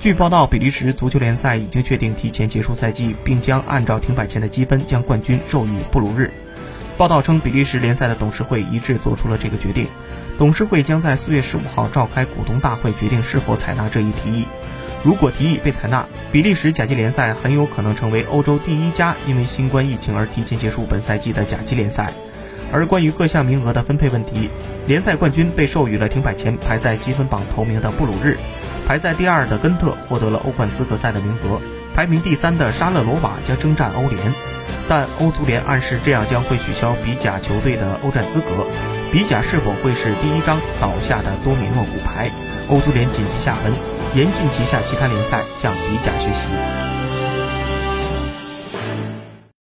据报道，比利时足球联赛已经确定提前结束赛季，并将按照停摆前的积分将冠军授予布鲁日。报道称，比利时联赛的董事会一致做出了这个决定。董事会将在四月十五号召开股东大会，决定是否采纳这一提议。如果提议被采纳，比利时甲级联赛很有可能成为欧洲第一家因为新冠疫情而提前结束本赛季的甲级联赛。而关于各项名额的分配问题，联赛冠军被授予了停摆前排在积分榜头名的布鲁日，排在第二的根特获得了欧冠资格赛的名额，排名第三的沙勒罗瓦将征战欧联。但欧足联暗示这样将会取消比甲球队的欧战资格，比甲是否会是第一张倒下的多米诺骨牌？欧足联紧急下文，严禁旗下其他联赛向比甲学习。